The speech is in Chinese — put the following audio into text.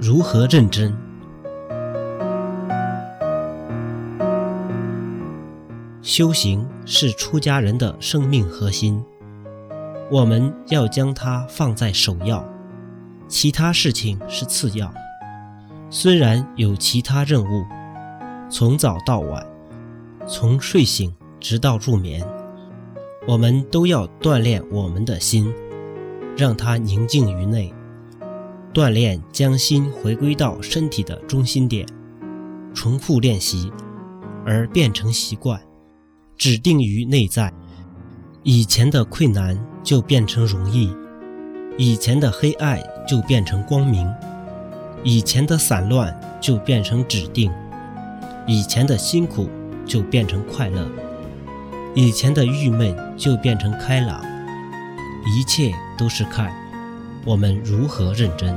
如何认真？修行是出家人的生命核心，我们要将它放在首要，其他事情是次要。虽然有其他任务，从早到晚，从睡醒直到入眠，我们都要锻炼我们的心，让它宁静于内。锻炼将心回归到身体的中心点，重复练习，而变成习惯，指定于内在。以前的困难就变成容易，以前的黑暗就变成光明，以前的散乱就变成指定，以前的辛苦就变成快乐，以前的郁闷就变成开朗。一切都是看。我们如何认真？